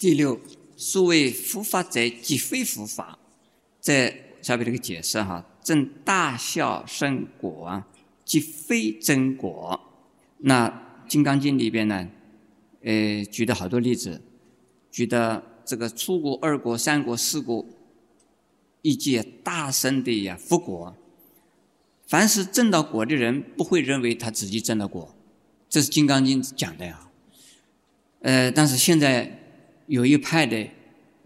第六，所谓佛法者，即非佛法。在下面这个解释哈，正大孝生果啊，即非真果。那《金刚经》里边呢，呃，举的好多例子，举的这个初果、二果、三果、四果，以及大生的呀佛果。凡是证到果的人，不会认为他自己证了果，这是《金刚经》讲的呀。呃，但是现在有一派的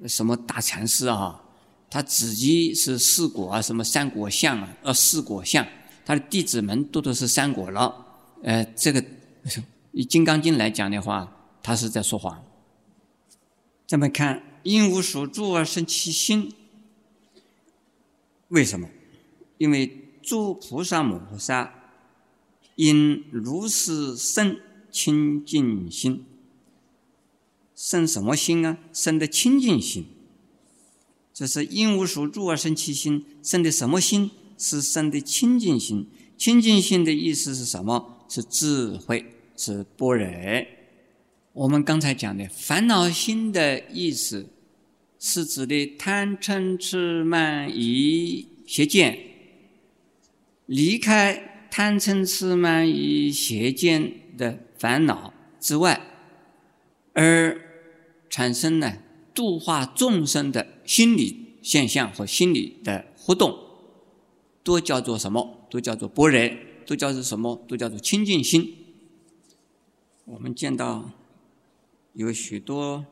什么大禅师啊，他自己是四果啊，什么三果相啊，呃，四果相，他的弟子们都都是三果了。呃，这个以《金刚经》来讲的话，他是在说谎。这么看因无所住而生其心，为什么？因为。诸菩萨摩诃萨因如是生清净心，生什么心啊？生的清净心。这是因无所住而生其心，生的什么心？是生的清净心。清净心的意思是什么？是智慧，是般若。我们刚才讲的烦恼心的意思，是指的贪嗔痴慢疑邪见。离开贪嗔痴慢疑邪见的烦恼之外，而产生呢度化众生的心理现象和心理的活动，都叫做什么？都叫做般若，都叫做什么？都叫做清净心。我们见到有许多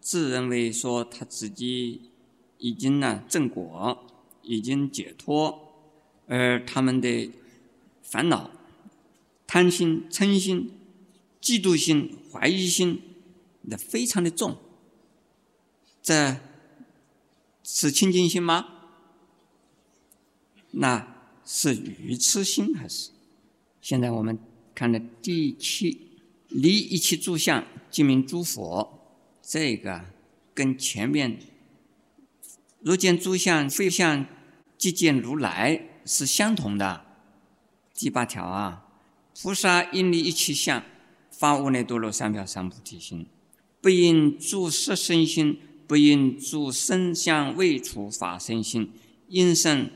自认为说他自己已经呢正果，已经解脱。而他们的烦恼、贪心、嗔心、嫉妒心、怀疑心，那非常的重。这是清净心吗？那是愚痴心还是？现在我们看的第七，离一切诸相，即名诸佛。这个跟前面若见诸相非相，即见如来。是相同的。第八条啊，菩萨因离一切相，发无内多罗三藐三菩提心，不应住色身心，不应住身相未处法身心，应生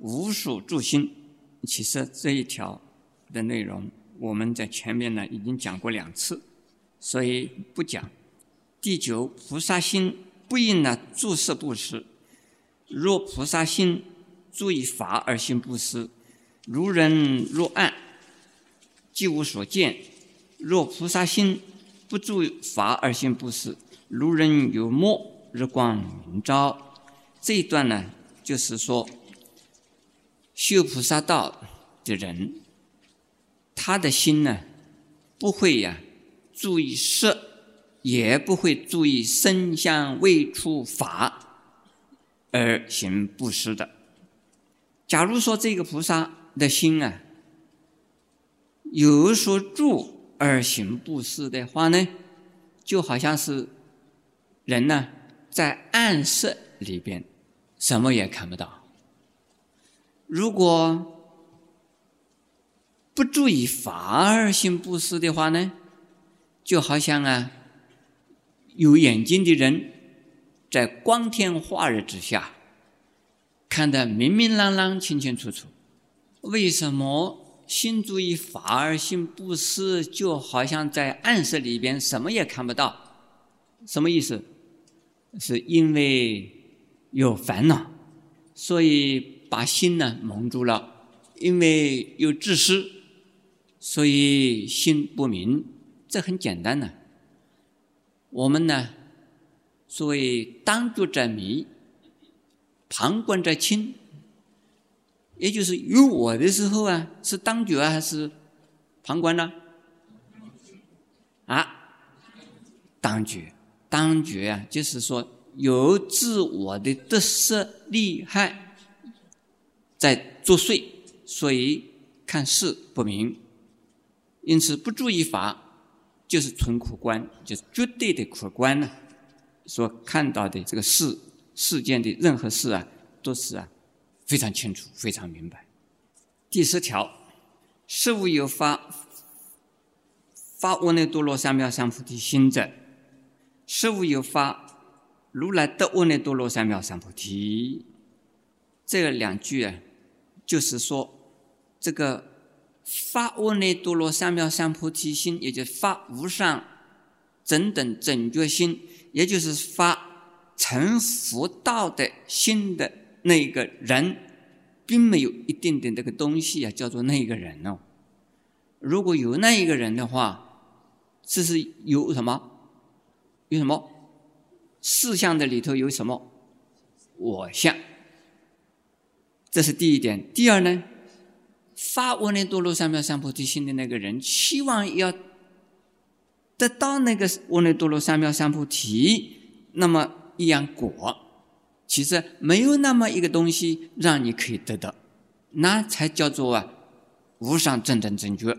无数诸心。其实这一条的内容，我们在前面呢已经讲过两次，所以不讲。第九，菩萨心不应呢住色布施，若菩萨心。注意法而行不施，如人若暗，即无所见；若菩萨心不住法而行不施，如人有目，日光明照。这一段呢，就是说修菩萨道的人，他的心呢，不会呀注意色，也不会注意身相未出法而行不施的。假如说这个菩萨的心啊有所住而行布施的话呢，就好像是人呢在暗室里边什么也看不到。如果不注意法而行布施的话呢，就好像啊有眼睛的人在光天化日之下。看得明明朗朗、清清楚楚。为什么心注意法而心不思，就好像在暗室里边什么也看不到？什么意思？是因为有烦恼，所以把心呢蒙住了；因为有自私，所以心不明。这很简单呢。我们呢，所谓当局者迷。旁观者清，也就是有我的时候啊，是当局啊还是旁观呢？啊，当局，当局啊，就是说有自我的得失利害在作祟，所以看事不明，因此不注意法，就是纯苦观，就是绝对的客观呢，所看到的这个事。事件的任何事啊，都是啊非常清楚、非常明白。第十条，事物有发发无内多罗三藐三菩提心者，实无有发，如来得阿耨多罗三藐三菩提。这两句啊，就是说这个发阿耨多罗三藐三菩提心，也就是发无上正等正觉心，也就是发成佛道的心的那个人，并没有一定的这个东西啊，叫做那个人哦。如果有那一个人的话，这是有什么？有什么？四相的里头有什么？我相。这是第一点。第二呢，发阿耨多罗三藐三菩提心的那个人，希望要得到那个阿耨多罗三藐三菩提，那么一样果，其实没有那么一个东西让你可以得到，那才叫做啊无上正等正觉。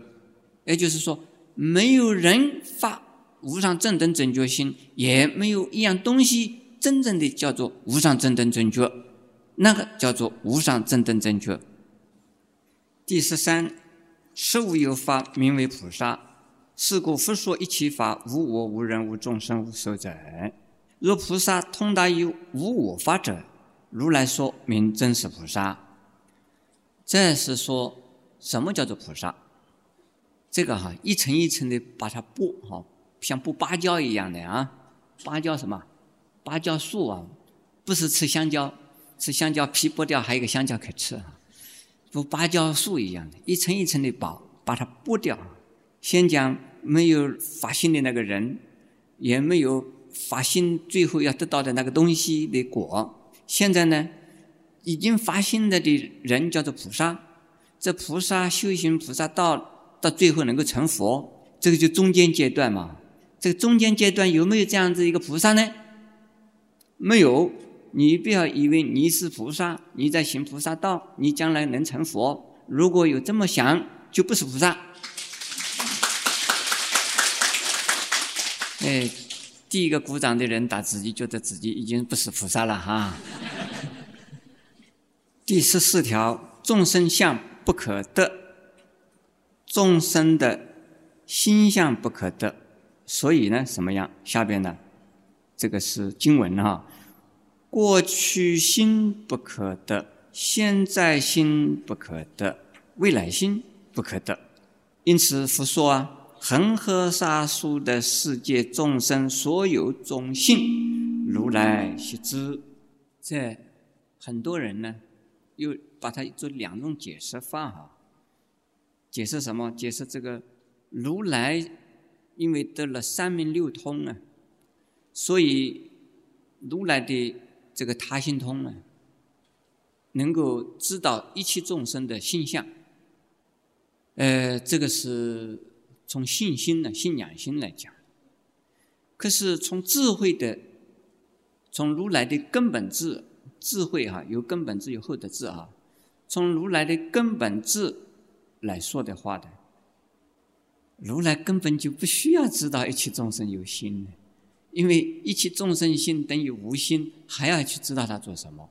也就是说，没有人发无上正等正觉心，也没有一样东西真正的叫做无上正等正觉。那个叫做无上正等正觉。第十三，实无有法名为菩萨，是故佛说一切法无我无人无众生无寿者。若菩萨通达于无我法者，如来说名真实菩萨。这是说什么叫做菩萨？这个哈一层一层的把它剥哈，像剥芭蕉一样的啊。芭蕉什么？芭蕉树啊，不是吃香蕉。吃香蕉皮剥掉，还有个香蕉可吃啊！剥芭蕉树一样的，一层一层的剥，把它剥掉。先讲没有发心的那个人，也没有发心，最后要得到的那个东西的果。现在呢，已经发心了的人叫做菩萨。这菩萨修行菩萨道，到最后能够成佛，这个就中间阶段嘛。这个中间阶段有没有这样子一个菩萨呢？没有。你不要以为你是菩萨，你在行菩萨道，你将来能成佛。如果有这么想，就不是菩萨。哎，第一个鼓掌的人，他自己觉得自己已经不是菩萨了哈。第十四条，众生相不可得，众生的心相不可得，所以呢，什么样？下边呢，这个是经文哈。过去心不可得，现在心不可得，未来心不可得。因此，佛说啊，恒河沙数的世界众生所有种性，如来悉知。这很多人呢，又把它做两种解释法哈。解释什么？解释这个如来，因为得了三明六通啊，所以如来的。这个他心通呢，能够知道一切众生的性相。呃，这个是从信心呢、信仰心来讲。可是从智慧的，从如来的根本智智慧哈，有根本智有后得智啊。从如来的根本智来说的话的，如来根本就不需要知道一切众生有心的。因为一切众生心等于无心，还要去知道他做什么，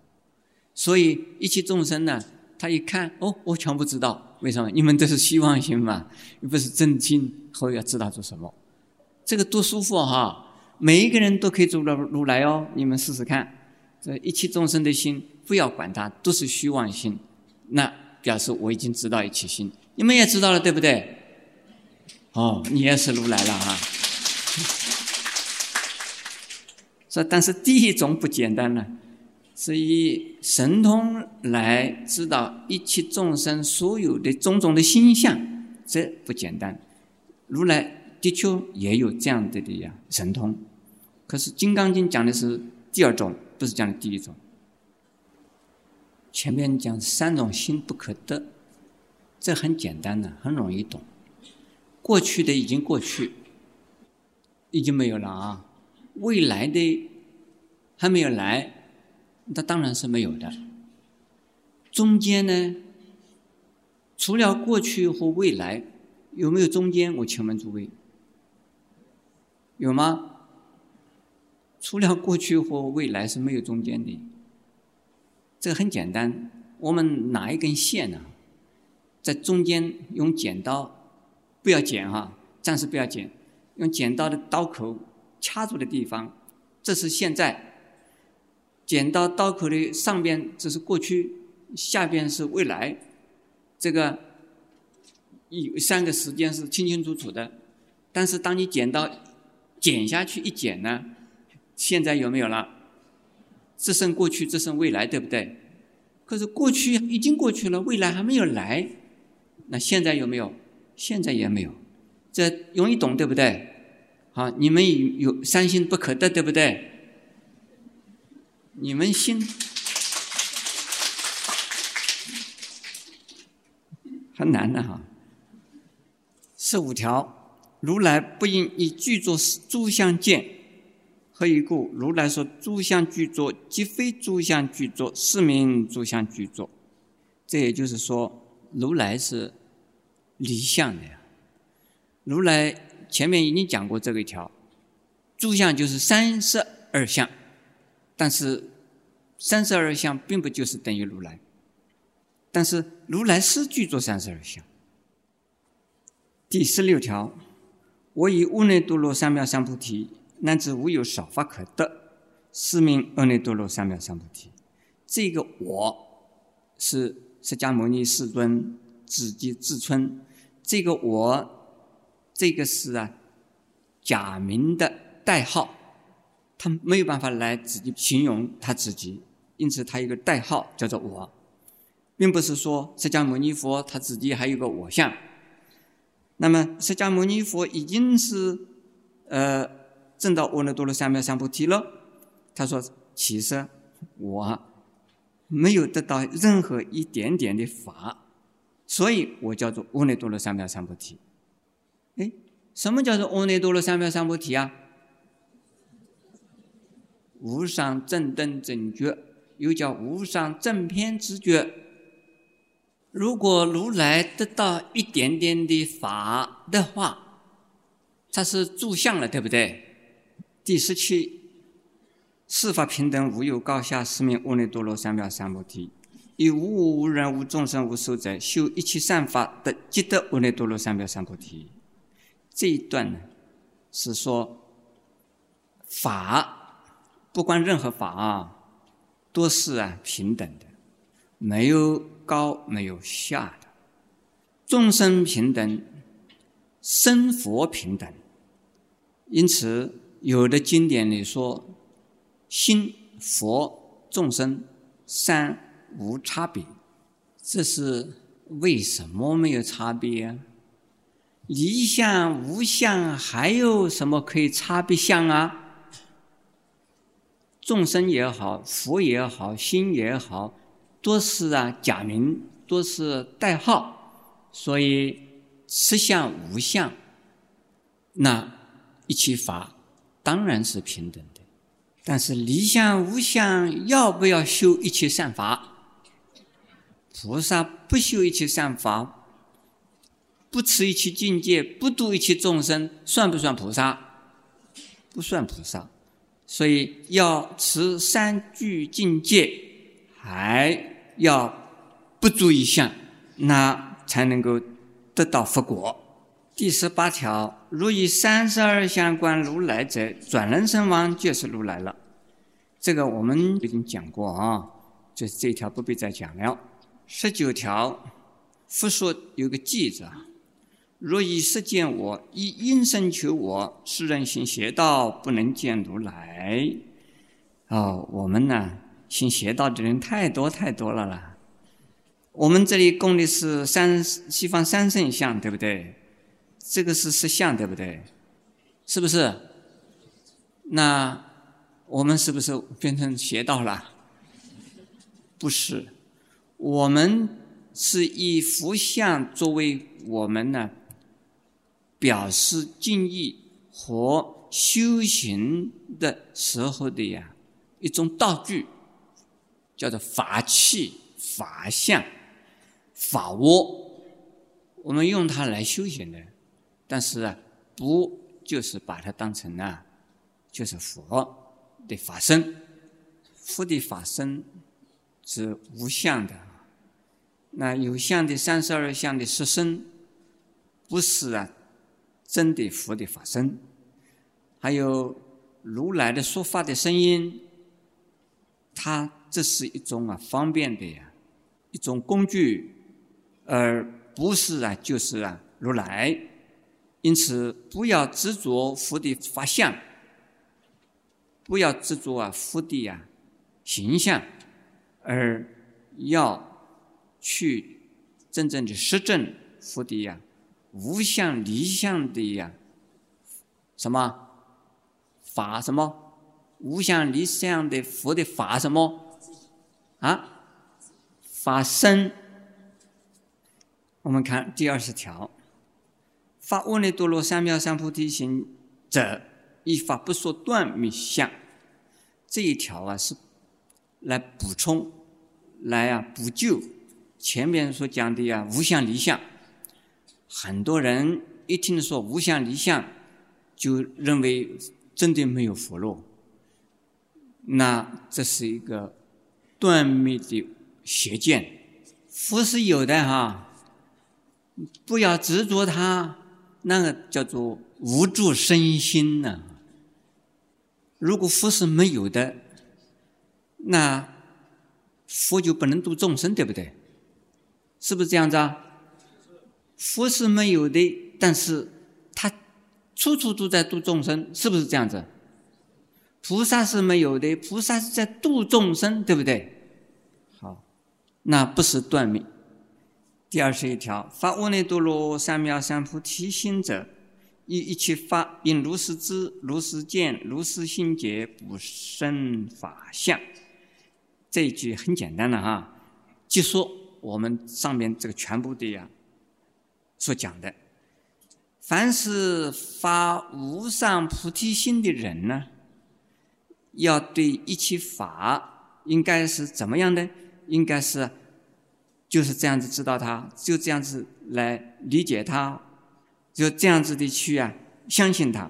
所以一切众生呢，他一看哦，我全部知道，为什么？你们都是希望心嘛，又不是真心，后要知道做什么，这个多舒服哈！每一个人都可以做到如来哦，你们试试看，这一切众生的心不要管它，都是虚妄心，那表示我已经知道一切心，你们也知道了，对不对？哦，你也是如来了哈。说，但是第一种不简单呢，是以神通来知道一切众生所有的种种的心相，这不简单。如来的确也有这样的的呀神通，可是《金刚经》讲的是第二种，不是讲的第一种。前面讲三种心不可得，这很简单的，很容易懂。过去的已经过去，已经没有了啊。未来的还没有来，那当然是没有的。中间呢，除了过去和未来，有没有中间？我请问诸位，有吗？除了过去和未来是没有中间的。这个很简单，我们拿一根线呢，在中间用剪刀，不要剪哈，暂时不要剪，用剪刀的刀口。掐住的地方，这是现在；剪刀刀口的上边这是过去，下边是未来。这个有三个时间是清清楚楚的。但是当你剪刀剪下去一剪呢，现在有没有了？只剩过去，只剩未来，对不对？可是过去已经过去了，未来还没有来，那现在有没有？现在也没有，这容易懂，对不对？好，你们有三心不可得，对不对？你们心很难的哈。十五条，如来不应以具作诸相见。何以故？如来说：“诸相具作，即非诸相具作，是名诸相具作。”这也就是说，如来是离相的呀。如来前面已经讲过这个一条，诸相就是三十二相，但是三十二相并不就是等于如来，但是如来是具足三十二相。第十六条，我以无内多罗三藐三菩提。乃至无有少法可得，是名阿耨多罗三藐三菩提。这个我是释迦牟尼世尊自己自称，这个我，这个是啊假名的代号，他没有办法来自己形容他自己，因此他有个代号叫做我，并不是说释迦牟尼佛他自己还有个我相。那么释迦牟尼佛已经是呃。证到阿耨多罗三藐三菩提了，他说：“其实我没有得到任何一点点的法，所以我叫做阿耨多罗三藐三菩提。”哎，什么叫做阿耨多罗三藐三菩提啊？无上正等正觉，又叫无上正偏之觉。如果如来得到一点点的法的话，他是住相了，对不对？第十七，四法平等，无有高下，是名阿耨多罗三藐三菩提。以无我、无人、无众生、无寿者，修一切善法的，即得阿耨多罗三藐三菩提。这一段呢，是说法，不管任何法啊，都是啊平等的，没有高，没有下的。众生平等，生佛平等，因此。有的经典里说，心、佛、众生三无差别，这是为什么没有差别啊？离相、无相，还有什么可以差别相啊？众生也好，佛也好，心也好，都是啊假名，都是代号，所以实相、无相，那一切法。当然是平等的，但是离相无相要不要修一切善法？菩萨不修一切善法，不持一切境界，不度一切众生，算不算菩萨？不算菩萨。所以要持三聚境界，还要不足一相，那才能够得到佛果。第十八条，如以三十二相观如来者，转人身亡就是如来了。这个我们已经讲过啊，就是这一条不必再讲了。十九条，佛说有个记者，若以实见我，以因身求我，世人行邪道，不能见如来。哦，我们呢，行邪道的人太多太多了啦。我们这里供的是三西方三圣像，对不对？这个是实相，对不对？是不是？那我们是不是变成邪道了？不是，我们是以佛像作为我们呢表示敬意和修行的时候的呀一种道具，叫做法器、法相、法窝，我们用它来修行的。但是啊，不就是把它当成呢，就是佛的法身，佛的法身是无相的，那有相的三十二相的十身，不是啊真的佛的法身。还有如来的说法的声音，它这是一种啊方便的呀一种工具，而不是啊就是啊如来。因此，不要执着佛的法相，不要执着啊佛的呀形象，而要去真正的实证佛的呀无相离相的呀什么法什么无相离相的佛的法什么啊法身。我们看第二十条。发阿耨多罗三藐三菩提心者，依法不说断灭相。这一条啊，是来补充、来啊补救前面所讲的呀无相离相。很多人一听说无相离相，就认为真的没有佛了。那这是一个断灭的邪见。佛是有的哈，不要执着它。那个叫做无助身心呢。如果佛是没有的，那佛就不能度众生，对不对？是不是这样子啊？佛是没有的，但是他处处都在度众生，是不是这样子？菩萨是没有的，菩萨是在度众生，对不对？好，那不是断灭。第二十一条，发阿耨多罗三藐三菩提心者，一一切法应如是知、如是见、如是心解，不生法相。这一句很简单的哈，就说我们上面这个全部的呀所讲的，凡是发无上菩提心的人呢，要对一切法应该是怎么样的？应该是。就是这样子知道它，就这样子来理解它，就这样子的去啊相信它，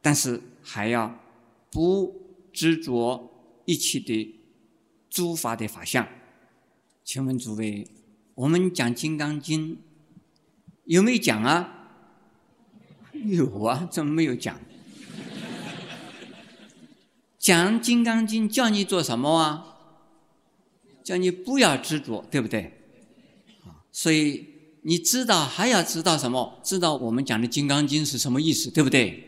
但是还要不执着一切的诸法的法相。请问诸位，我们讲《金刚经》有没有讲啊？有啊，怎么没有讲？讲《金刚经》叫你做什么啊？叫你不要执着，对不对？所以你知道还要知道什么？知道我们讲的《金刚经》是什么意思，对不对？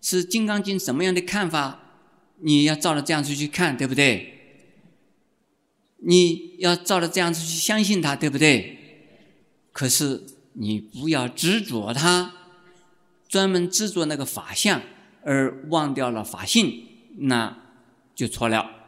是《金刚经》什么样的看法？你要照着这样子去看，对不对？你要照着这样子去相信它，对不对？可是你不要执着它，专门执着那个法相，而忘掉了法性，那就错了。